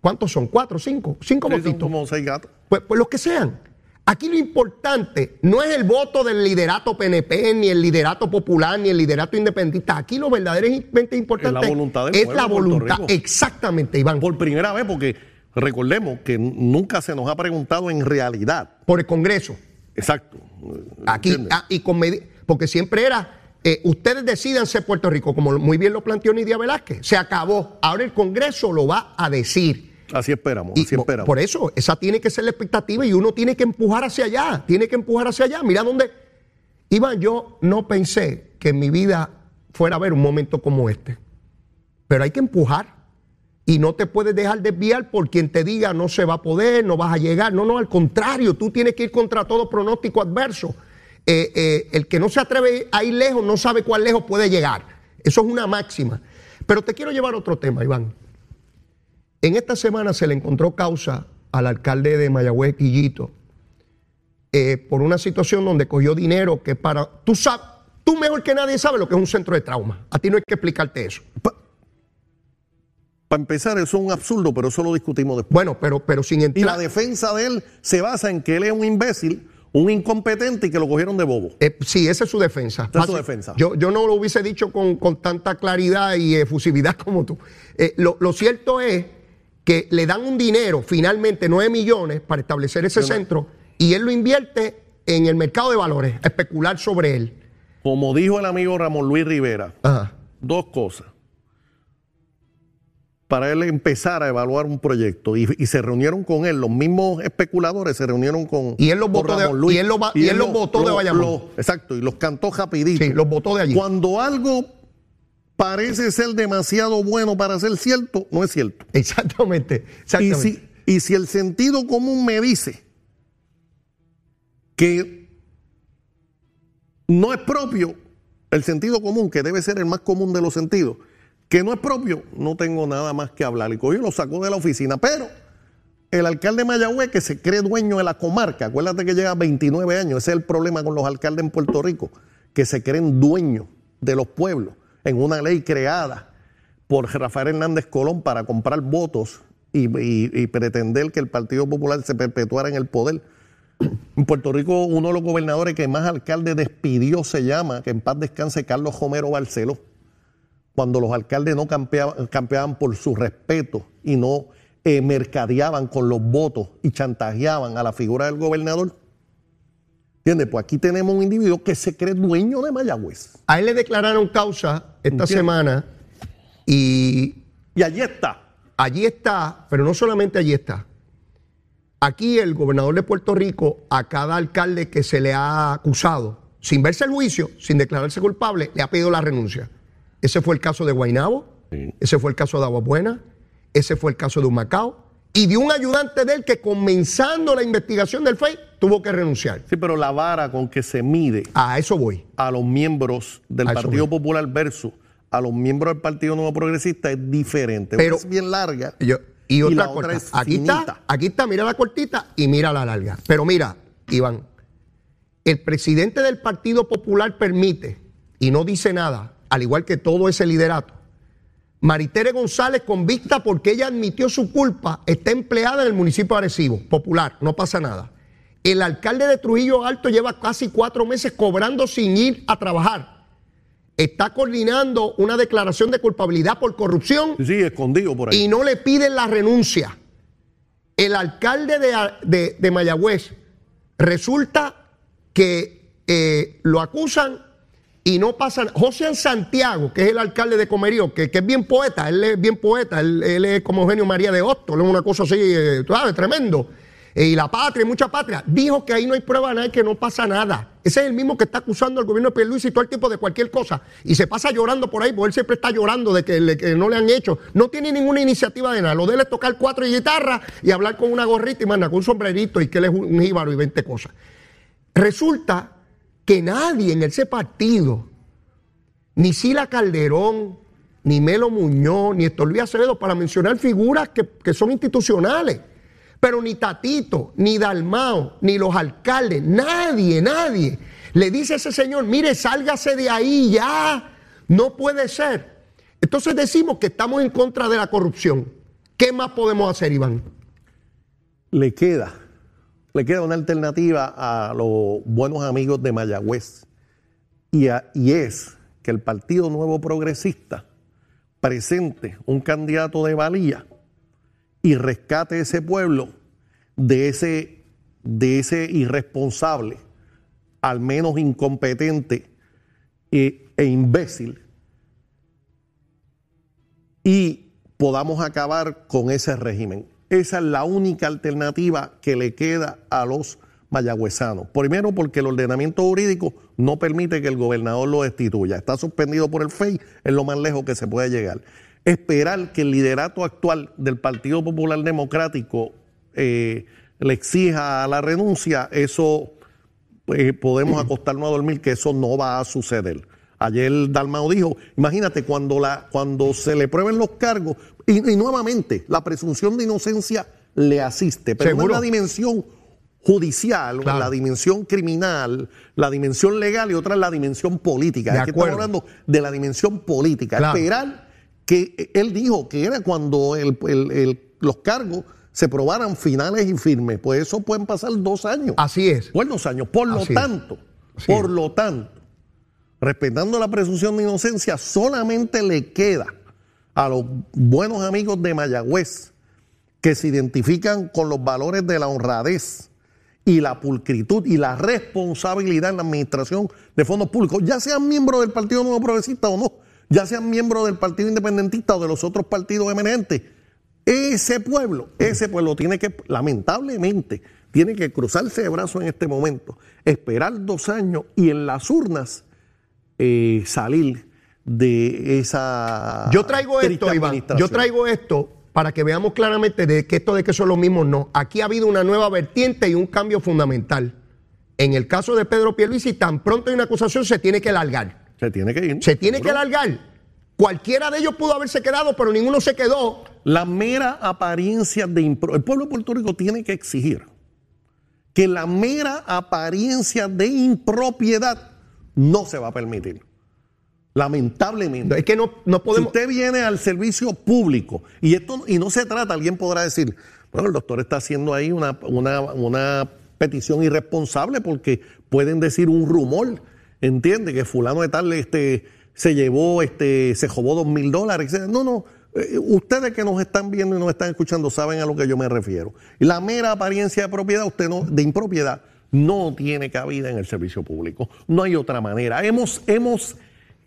C: ¿Cuántos son? ¿Cuatro? ¿Cinco? ¿Cinco
E: Sí,
C: votitos?
E: como seis gatos.
C: Pues, pues los que sean. Aquí lo importante no es el voto del liderato PNP, ni el liderato popular, ni el liderato independentista. Aquí lo verdaderamente importante
E: Es la voluntad del
C: es
E: pueblo
C: la voluntad.
E: Rico.
C: Exactamente, Iván. Por
E: primera vez, porque recordemos que nunca se nos ha preguntado en realidad.
C: el Congreso.
E: Exacto.
C: Aquí, ah, y con porque siempre era, eh, ustedes decidan ser Puerto Rico, como muy bien lo planteó Nidia Velázquez. Se acabó. Ahora el Congreso lo va a decir.
E: Así esperamos,
C: Y
E: así
C: po-
E: esperamos.
C: por eso, esa tiene que ser la expectativa y uno tiene que empujar hacia allá, tiene que empujar hacia allá. Mira dónde. Iván, yo no pensé que en mi vida fuera a haber un momento como este. Pero hay que empujar. Y no te puedes dejar desviar por quien te diga no se va a poder, no vas a llegar. No, no, al contrario, tú tienes que ir contra todo pronóstico adverso. Eh, eh, el que no se atreve a ir lejos no sabe cuán lejos puede llegar. Eso es una máxima. Pero te quiero llevar otro tema, Iván. En esta semana se le encontró causa al alcalde de Mayagüez, Quillito, eh, por una situación donde cogió dinero que para... Tú, sabes, tú mejor que nadie sabes lo que es un centro de trauma. A ti no hay que explicarte eso.
E: Para empezar, eso es un absurdo, pero eso lo discutimos después.
C: Bueno, pero, pero sin
E: Y la
C: entrar...
E: defensa de él se basa en que él es un imbécil, un incompetente y que lo cogieron de bobo.
C: Eh, sí, esa es su defensa.
E: Esa es su defensa.
C: Yo, yo no lo hubiese dicho con, con tanta claridad y efusividad como tú. Eh, lo, lo cierto es que le dan un dinero, finalmente 9 millones, para establecer ese centro y él lo invierte en el mercado de valores, a especular sobre él.
E: Como dijo el amigo Ramón Luis Rivera,
C: Ajá.
E: dos cosas. Para él empezar a evaluar un proyecto y, y se reunieron con él, los mismos especuladores se reunieron con
C: Y él los votó de-
E: Luis.
C: y él los va- y él los votó de Bayamón.
E: lo- exacto, y los cantó rapidito.
C: Sí, los votó de allí.
E: Cuando algo parece ser demasiado bueno para ser cierto, no es cierto.
C: Exactamente.
E: Y
C: exactamente.
E: si, y si el sentido común me dice que no es propio, el sentido común, que debe ser el más común de los sentidos, que no es propio, no tengo nada más que hablar. Y cogió lo sacó de la oficina. Pero el alcalde de Mayagüez, que se cree dueño de la comarca, acuérdate que lleva 29 años, ese es el problema con los alcaldes en Puerto Rico, que se creen dueños de los pueblos en una ley creada por Rafael Hernández Colón para comprar votos y, y- y pretender que el Partido Popular se perpetuara en el poder. En Puerto Rico, uno de los gobernadores que más alcalde despidió se llama, que en paz descanse, Carlos Romero Barceló, cuando los alcaldes no campeaban, campeaban por su respeto y no eh, mercadeaban con los votos y chantajeaban a la figura del gobernador. ¿Entiendes? Pues aquí tenemos un individuo que se cree dueño de Mayagüez.
C: A él le declararon causa esta semana y
E: Y allí está.
C: allí está, pero no solamente allí está. Aquí el gobernador de Puerto Rico, a cada alcalde que se le ha acusado, sin verse el juicio, sin declararse culpable, le ha pedido la renuncia. Ese fue el caso de Guainabo, ese fue el caso de Agua Buena, ese fue el caso de Humacao y de un ayudante de él que comenzando la investigación del FEI tuvo que renunciar.
E: Sí, pero la vara con que se mide
C: A eso voy.
E: a los miembros del
C: A
E: Partido. Popular versus a los miembros del Partido Nuevo Progresista es diferente.
C: Pero-
E: Una es bien larga
C: Yo- y
E: y
C: otra
E: la
C: corta.
E: otra es
C: aquí
E: finita.
C: está, aquí está, mira la cortita y mira la larga. Pero mira, Iván, el presidente del Partido Popular permite y no dice nada, al igual que todo ese liderato, Maritere González convicta porque ella admitió su culpa, está empleada en el municipio de Arecibo, popular, no pasa nada. El alcalde de Trujillo Alto lleva casi cuatro meses cobrando sin ir a trabajar. Está coordinando una declaración de culpabilidad por corrupción
E: Sí, escondido por ahí.
C: y no le piden la renuncia. El alcalde de, de- de Mayagüez resulta que eh, lo acusan y no pasan. José Santiago, que es el alcalde de Comerío, que, es bien poeta, él es bien poeta, él, él es como Eugenio María de Hostos, es una cosa así, eh, sabes, tremendo. Eh, y la patria, y mucha patria, dijo que ahí no hay prueba nada y que no pasa nada. Ese es el mismo que está acusando al gobierno de Pierluisi todo el tiempo de cualquier cosa. Y se pasa llorando por ahí, porque él siempre está llorando de que no le han hecho. No tiene ninguna iniciativa de nada. Lo de él es tocar cuatro guitarras y hablar con una gorrita y manda con un sombrerito y que él es un, un jíbaro y 20 cosas. Resulta que nadie en ese partido, ni Sila Calderón, ni Melo Muñoz, ni Luis Acevedo, para mencionar figuras que, que son institucionales, pero ni Tatito, ni Dalmao, ni los alcaldes, nadie, nadie le dice a ese señor, mire, sálgase de ahí ya, no puede ser. Entonces decimos que estamos en contra de la corrupción. ¿Qué más podemos hacer, Iván?
E: le queda, le queda una alternativa a los buenos amigos de Mayagüez. Y, es que el Partido Nuevo Progresista presente un candidato de valía y rescate ese pueblo de ese, irresponsable, al menos incompetente e, e imbécil, y podamos acabar con ese régimen. Esa es la única alternativa que le queda a los mayagüezanos. Primero porque el ordenamiento jurídico no permite que el gobernador lo destituya. Está suspendido por el FEI, es lo más lejos que se puede llegar. Esperar que el liderato actual del Partido Popular Democrático eh, le exija la renuncia, eso eh, podemos acostarnos a dormir que eso no va a suceder. Ayer Dalmao dijo, imagínate cuando, cuando se le prueben los cargos, y, y nuevamente la presunción de inocencia le asiste, pero no en la dimensión judicial,
C: Claro.
E: la dimensión criminal, la dimensión legal y otra es la dimensión política.
C: De
E: que estamos hablando de la dimensión política.
C: Claro.
E: Esperar que él dijo que era cuando el- el- el- los cargos se probaran finales y firmes. Pues eso pueden pasar dos años.
C: Así es.
E: Por dos años. Por lo
C: Así
E: tanto, por
C: es.
E: lo tanto, respetando la presunción de inocencia, solamente le queda a los buenos amigos de Mayagüez que se identifican con los valores de la honradez y la pulcritud y la responsabilidad en la administración de fondos públicos, ya sean miembros del Partido Nuevo Progresista o no, ya sean miembros del Partido Independentista o de los otros partidos emergentes. Ese pueblo, ese pueblo tiene que, lamentablemente, tiene que cruzarse de brazos en este momento, esperar dos años y en las urnas eh, salir de esa.
C: Yo traigo esto, Iván. Yo traigo esto para que veamos claramente de que esto de que son los mismos no. Aquí ha habido una nueva vertiente y un cambio fundamental. En el caso de Pedro Pierluisi, tan pronto hay una acusación, se tiene que largar.
E: Se tiene que ir.
C: Se tiene que largar. Cualquiera de ellos pudo haberse quedado, pero ninguno se quedó.
E: La mera apariencia de impro- El pueblo de Puerto Rico tiene que exigir que la mera apariencia de impropiedad no se va a permitir. Lamentablemente.
C: Es que no, no
E: Si
C: podemos.
E: usted viene al servicio público y esto y no se trata, alguien podrá decir, bueno, el doctor está haciendo ahí una, una, una petición irresponsable porque pueden decir un rumor, entiende que fulano de tal este, se llevó, este, se robó dos mil dólares. etc. No, no. eh, Ustedes que nos están viendo y nos están escuchando saben a lo que yo me refiero. La mera apariencia de propiedad, usted no, de impropiedad, no tiene cabida en el servicio público. No hay otra manera. Hemos, hemos,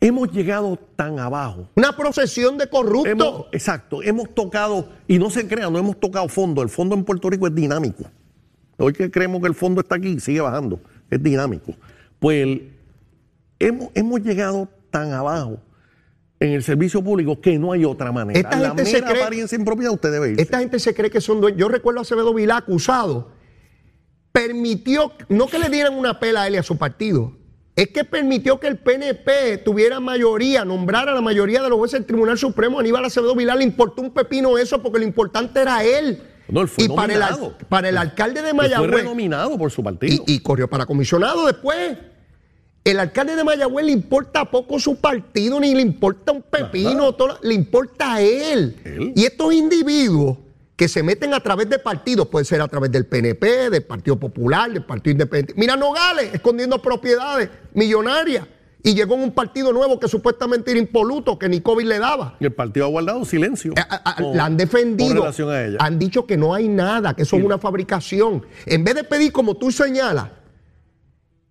E: hemos llegado tan abajo
C: Una procesión de corruptos.
E: Hemos- exacto, hemos tocado, y no se crean, no hemos tocado fondo. El fondo en Puerto Rico es dinámico. Hoy que creemos que el fondo está aquí, sigue bajando, es dinámico. Pues el- hemos, hemos llegado tan abajo en el servicio público que no hay otra manera.
C: Esta
E: La
C: gente se cree-
E: apariencia impropiedad usted debe irse.
C: Esta gente se cree que son dueños. Yo recuerdo a Acevedo Vilá acusado. Permitió, no que le dieran una pela a él y a su partido, es que permitió que el PNP tuviera mayoría, nombrara a la mayoría de los jueces del Tribunal Supremo. Aníbal Acevedo Vilá le importó un pepino eso porque lo importante era él.
E: No, él fue
C: y para el, al-
E: nominado.
C: para el alcalde de
E: Él fue
C: Mayagüez.
E: renominado por su partido.
C: Y, y corrió para comisionado después. El alcalde de Mayagüez le importa poco su partido, ni le importa un pepino, todo, le importa a él.
E: Él.
C: Y estos individuos que se meten a través de partidos, puede ser a través del PNP, del Partido Popular, del Partido Independiente. Mira Nogales, escondiendo propiedades millonarias. Y llegó en un partido nuevo que supuestamente era impoluto, que ni COVID le daba.
E: Y el partido ha guardado silencio.
C: A- a- a-
E: con-
C: la han defendido.
E: Relación a ella.
C: Han dicho que no hay nada, que eso es una fabricación. En vez de pedir, como tú señalas,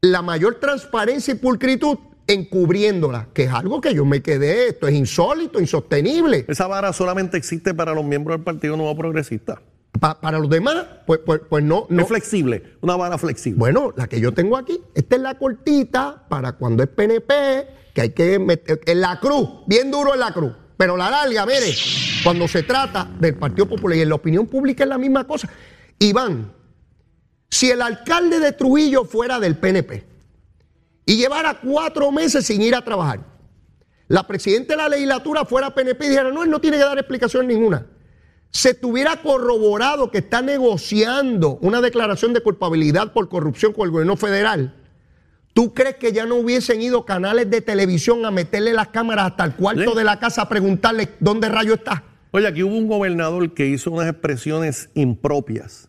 C: la mayor transparencia y pulcritud, encubriéndola, que es algo que yo me quedé, esto es insólito, insostenible.
E: Esa vara solamente existe para los miembros del Partido Nuevo Progresista.
C: Pa- para los demás, pues, pues, pues no, no.
E: Es flexible, una vara flexible.
C: Bueno, la que yo tengo aquí, esta es la cortita para cuando es PNP, que hay que meter en la cruz, bien duro en la cruz. Pero la larga, mire, cuando se trata del Partido Popular y en la opinión pública es la misma cosa. Iván, si el alcalde de Trujillo fuera del PNP y llevara cuatro meses sin ir a trabajar, la presidenta de la legislatura fuera PNP y dijera, no, él no tiene que dar explicación ninguna, se tuviera corroborado que está negociando una declaración de culpabilidad por corrupción con el gobierno federal, ¿tú crees que ya no hubiesen ido canales de televisión a meterle las cámaras hasta el cuarto
E: Sí.
C: de la casa a preguntarle dónde rayo está?
E: Oye, aquí hubo un gobernador que hizo unas expresiones impropias,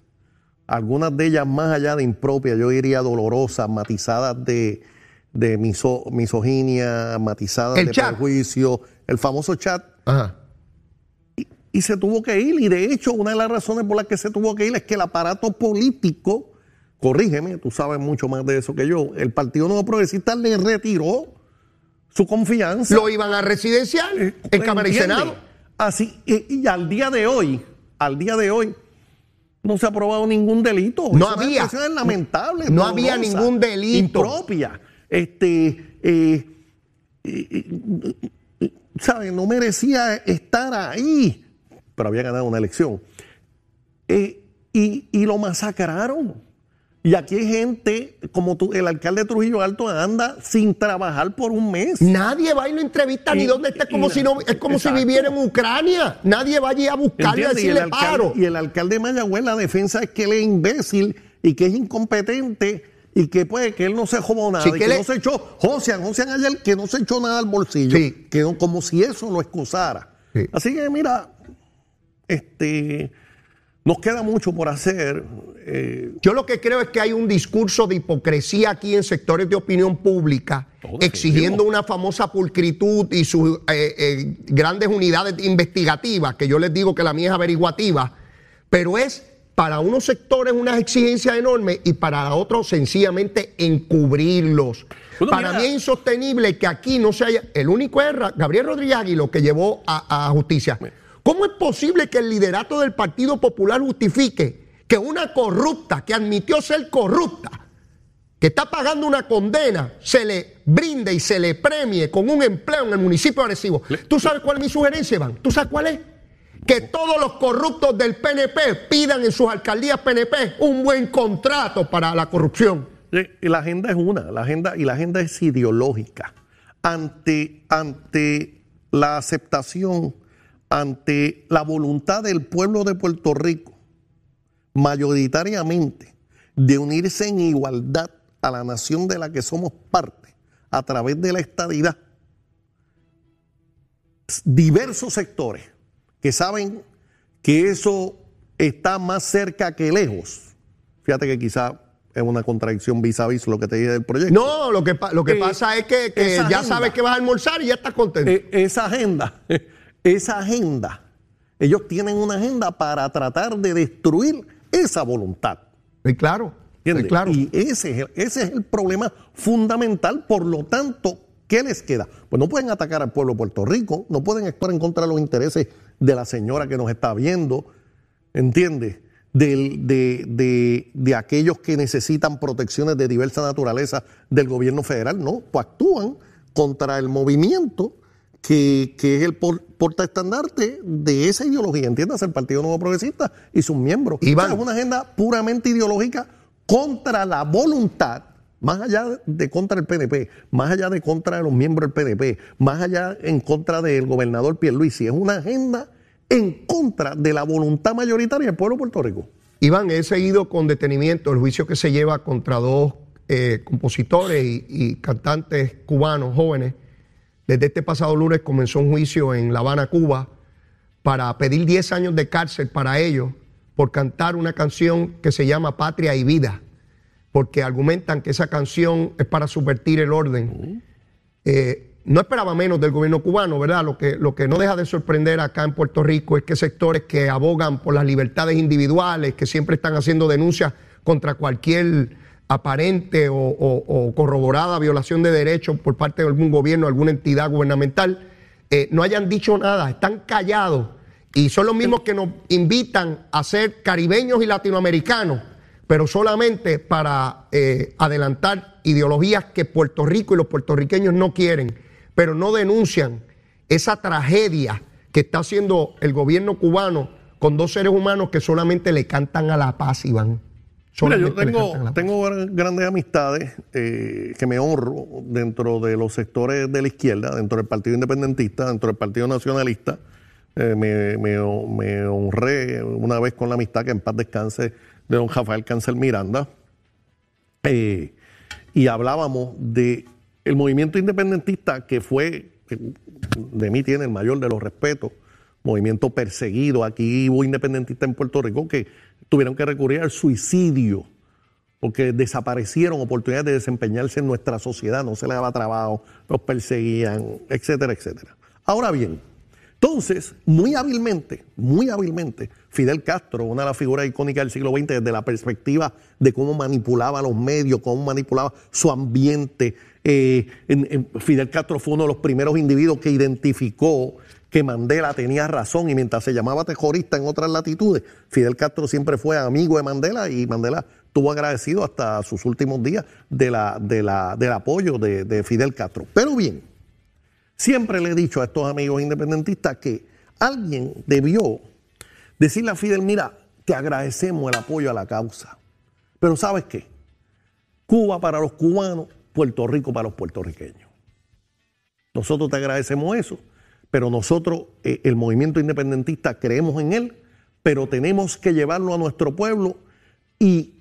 E: algunas de ellas más allá de impropias, yo diría dolorosas, matizadas de, de miso- misoginia, matizadas
C: El
E: de
C: chat.
E: el famoso chat,
C: Ajá.
E: y se tuvo que ir. Y de hecho, una de las razones por las que se tuvo que ir es que el aparato político, corrígeme, tú sabes mucho más de eso que yo, el Partido Nuevo Progresista le retiró su confianza.
C: Lo iban a residencial en Cámara y. Senado.
E: Así, y, y al día de hoy, al día de hoy, no se ha probado ningún delito.
C: No
E: Es
C: había.
E: expresión lamentable.
C: No había ningún delito.
E: Impropia. Este, eh, eh, eh, ¿sabe? No merecía estar ahí. Pero había ganado una elección. Eh, y, y lo masacraron. Y aquí hay gente, como tú, el alcalde de Trujillo Alto anda sin trabajar por un mes.
C: Nadie va y lo entrevista ni dónde está, es como si no, es como
E: exacto.
C: si viviera en Ucrania. Nadie va allí a buscarle y decirle paro.
E: y el alcalde de Mayagüez, la defensa es que él es imbécil y que es incompetente y que pues que él no se jodó nada,
C: Sí,
E: y
C: que
E: que,
C: él
E: no se echó, Josian, Josian ayer que no se echó nada al bolsillo,
C: Sí.
E: que no- como si eso lo excusara.
C: Sí.
E: Así que mira, este nos queda mucho por hacer. eh,
C: Yo lo que creo es que hay un discurso de hipocresía aquí en sectores de opinión pública,
E: Todo
C: exigiendo una famosa pulcritud y sus eh, eh, grandes unidades investigativas, que yo les digo que la mía es averiguativa, pero es para unos sectores unas exigencias enormes y para otros sencillamente encubrirlos.
E: Bueno,
C: para
E: mira-
C: mí es insostenible que aquí no se haya... El único es Ra- Gabriel Rodríguez Aguilo que llevó a, a justicia. ¿Cómo es posible que el liderato del Partido Popular justifique que una corrupta que admitió ser corrupta, que está pagando una condena, se le brinde y se le premie con un empleo en el municipio de Arecibo? ¿Tú sabes cuál es mi sugerencia, Iván? ¿Tú sabes cuál es? Que todos los corruptos del PNP pidan en sus alcaldías PNP un buen contrato para la corrupción.
E: Y la agenda es una, la agenda, y la agenda es ideológica. Ante, ante la aceptación, ante la voluntad del pueblo de Puerto Rico, mayoritariamente, de unirse en igualdad a la nación de la que somos parte, a través de la estadidad, diversos sectores que saben que eso está más cerca que lejos. Fíjate que quizá es una contradicción vis a vis lo que te dije del proyecto.
C: No, lo que, pa- lo que
E: Eh,
C: pasa es que, ya
E: agenda.
C: sabes que vas a almorzar y ya estás contento.
E: Eh, esa agenda, esa agenda, ellos tienen una agenda para tratar de destruir esa voluntad.
C: Sí, claro, claro.
E: Y ese es, el, ese es el problema fundamental. Por lo tanto, ¿qué les queda? Pues no pueden atacar al pueblo de Puerto Rico, no pueden actuar en contra de los intereses de la señora que nos está viendo, ¿entiendes? Del- de, de- de aquellos que necesitan protecciones de diversa naturaleza del gobierno federal, no, pues actúan contra el movimiento que, que es el por- portaestandarte de esa ideología, ¿entiendes? El Partido Nuevo Progresista y sus miembros.
C: Iván.
E: O sea, es una agenda puramente ideológica contra la voluntad, más allá de contra el PNP, más allá de contra los miembros del PNP, más allá en contra del gobernador Pierluisi. Es una agenda en contra de la voluntad mayoritaria del pueblo de Puerto Rico.
C: Iván, he seguido con detenimiento el juicio que se lleva contra dos eh, compositores y, y cantantes cubanos jóvenes. Desde este pasado lunes comenzó un juicio en La Habana, Cuba, para pedir 10 años de cárcel para ellos por cantar una canción que se llama Patria y Vida, porque argumentan que esa canción es para subvertir el orden. Eh, no esperaba menos del gobierno cubano, ¿verdad? Lo que, lo que no deja de sorprender acá en Puerto Rico es que sectores que abogan por las libertades individuales, que siempre están haciendo denuncias contra cualquier aparente o, o- o corroborada violación de derechos por parte de algún gobierno, alguna entidad gubernamental, eh, no hayan dicho nada, están callados y son los mismos que nos invitan a ser caribeños y latinoamericanos, pero solamente para eh, adelantar ideologías que Puerto Rico y los puertorriqueños no quieren, pero no denuncian esa tragedia que está haciendo el gobierno cubano con dos seres humanos que solamente le cantan a la paz, Iván.
E: Mira, yo tengo, grandes amistades eh, que me honro dentro de los sectores de la izquierda, dentro del Partido Independentista, dentro del Partido Nacionalista. Eh, me, me- me honré una vez con la amistad que en paz descanse de don Rafael Cancel Miranda. Eh, y hablábamos de el movimiento independentista que fue, de mí tiene el mayor de los respetos, movimiento perseguido. Aquí hubo independentistas en Puerto Rico que tuvieron que recurrir al suicidio porque desaparecieron oportunidades de desempeñarse en nuestra sociedad, no se les daba trabajo, los perseguían, etcétera, etcétera. Ahora bien, entonces, muy hábilmente, muy hábilmente, Fidel Castro, una de las figuras icónicas del siglo XX, desde la perspectiva de cómo manipulaba los medios, cómo manipulaba su ambiente. eh, Fidel Castro fue uno de los primeros individuos que identificó que Mandela tenía razón y mientras se llamaba terrorista en otras latitudes, Fidel Castro siempre fue amigo de Mandela y Mandela estuvo agradecido hasta sus últimos días del apoyo de Fidel Castro. Pero bien, siempre le he dicho a estos amigos independentistas que alguien debió decirle a Fidel, mira, te agradecemos el apoyo a la causa, pero ¿sabes qué? Cuba para los cubanos, Puerto Rico para los puertorriqueños. Nosotros te agradecemos eso, pero nosotros, eh, el movimiento independentista, creemos en él, pero tenemos que llevarlo a nuestro pueblo y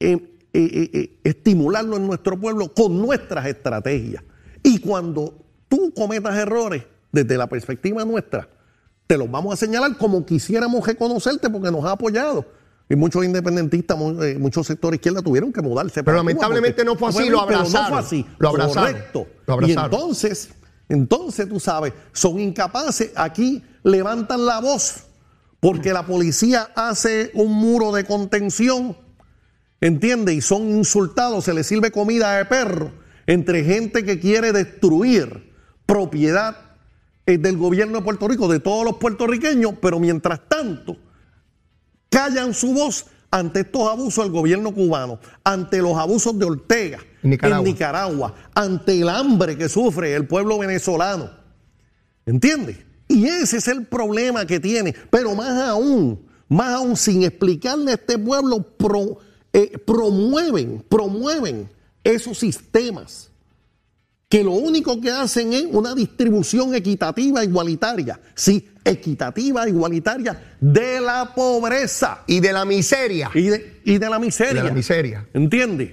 E: eh, eh, estimularlo en nuestro pueblo con nuestras estrategias. Y cuando tú cometas errores desde la perspectiva nuestra, te los vamos a señalar como quisiéramos reconocerte porque nos ha apoyado. Y muchos independentistas, eh, muchos sectores izquierda tuvieron que mudarse. Cuba
C: lamentablemente no fue así, lo
E: pero
C: abrazaron.
E: No fue así.
C: Lo abrazaron.
E: Correcto.
C: Lo
E: Y
C: abrazaron.
E: entonces, entonces tú sabes, son incapaces. Aquí levantan la voz porque la policía hace un muro de contención, ¿entiendes? Y son insultados, se les sirve comida de perro entre gente que quiere destruir propiedad eh, del gobierno de Puerto Rico, de todos los puertorriqueños, pero mientras tanto callan su voz ante estos abusos del gobierno cubano, ante los abusos de Ortega
C: En Nicaragua.
E: en Nicaragua, ante el hambre que sufre el pueblo venezolano. ¿Entiendes? Y ese es el problema que tiene. Pero más aún, más aún, sin explicarle a este pueblo, pro- eh, promueven, promueven esos sistemas que lo único que hacen es una distribución equitativa, igualitaria. Sí, equitativa, igualitaria de la pobreza
C: Y de la miseria.
E: y de, y de la miseria.
C: De la miseria.
E: ¿Entiendes?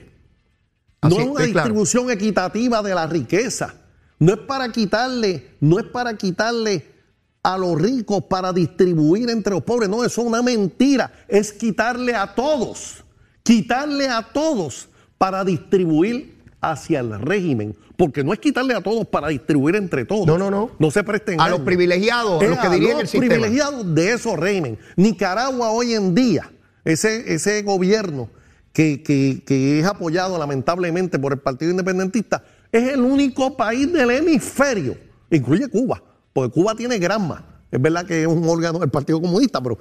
E: No es una
C: claro.
E: distribución equitativa de la riqueza. No es para quitarle, no es para quitarle a los ricos para distribuir entre los pobres. No, eso es una mentira. Es quitarle a todos. Quitarle a todos para distribuir hacia el régimen. Porque no es quitarle a todos para distribuir entre todos.
C: No, no, no.
E: No se presten
C: A los privilegiados, a los que dirían el sistema.
E: privilegiados de esos régimen. Nicaragua hoy en día, ese, ese gobierno que, que- que es apoyado lamentablemente por el Partido Independentista, es el único país del hemisferio, incluye Cuba, porque Cuba tiene Granma. Es verdad que es un órgano del Partido Comunista, pero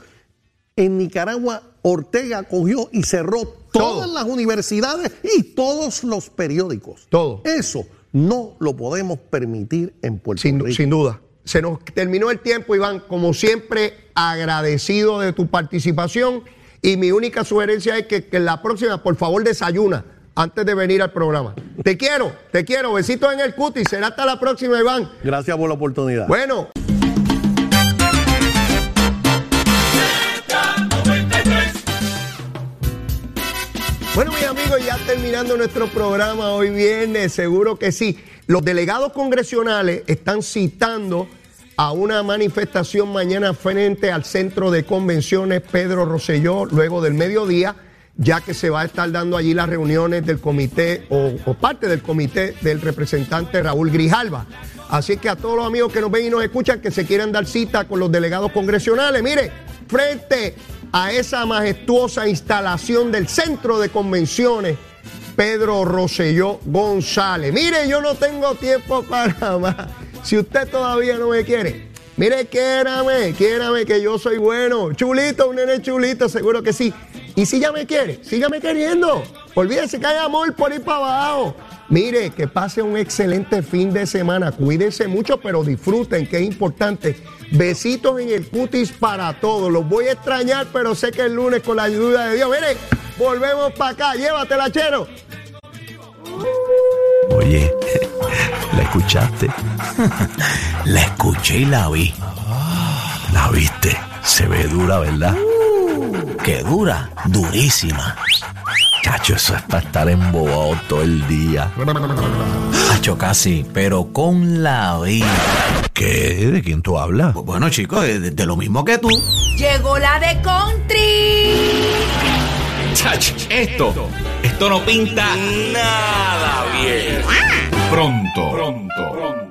E: en Nicaragua Ortega cogió y cerró todas
C: Todo.
E: las universidades y todos los periódicos.
C: Todo.
E: Eso no lo podemos permitir en Puerto
C: Sin,
E: Rico.
C: sin duda. Se nos terminó el tiempo, Iván. Como siempre, agradecido de tu participación. Y mi única sugerencia es que, que la próxima, por favor, desayuna antes de venir al programa. Te quiero, te quiero. Besitos en el cutis. Será hasta la próxima, Iván.
E: Gracias por la oportunidad.
C: Bueno. Bueno, mis amigos, ya terminando nuestro programa hoy viernes, seguro que sí. Los delegados congresionales están citando a una manifestación mañana frente al centro de convenciones Pedro Rosselló, luego del mediodía, ya que se va a estar dando allí las reuniones del comité o, o parte del comité del representante Raúl Grijalva. Así que a todos los amigos que nos ven y nos escuchan que se quieran dar cita con los delegados congresionales, mire, frente a esa majestuosa instalación del centro de convenciones Pedro Rosselló González. Mire, yo no tengo tiempo para más. Si usted todavía no me quiere, mire, quiérame, quiérame que yo soy bueno. Chulito, un nene chulito, seguro que sí. Y si ya me quiere, sígame queriendo. Olvídese que hay amor por ir para abajo. Mire, que pase un excelente fin de semana. Cuídense mucho, pero disfruten, que es importante. Besitos en el cutis para todos. Los voy a extrañar, pero sé que el lunes, con la ayuda de Dios, mire, volvemos para acá. Llévatela, chero.
F: Oye, ¿la escuchaste? La escuché y la vi. ¿La viste? Se ve dura, ¿verdad? ¿Qué dura? Durísima. Chacho, eso es para estar embobado todo el día.
G: Hacho casi, pero con la vida.
F: ¿Qué? ¿De quién tú hablas?
G: Bueno, chicos, de, de lo mismo que tú.
H: Llegó la de country.
I: Chach, esto, esto no pinta nada bien. Pronto, pronto, pronto.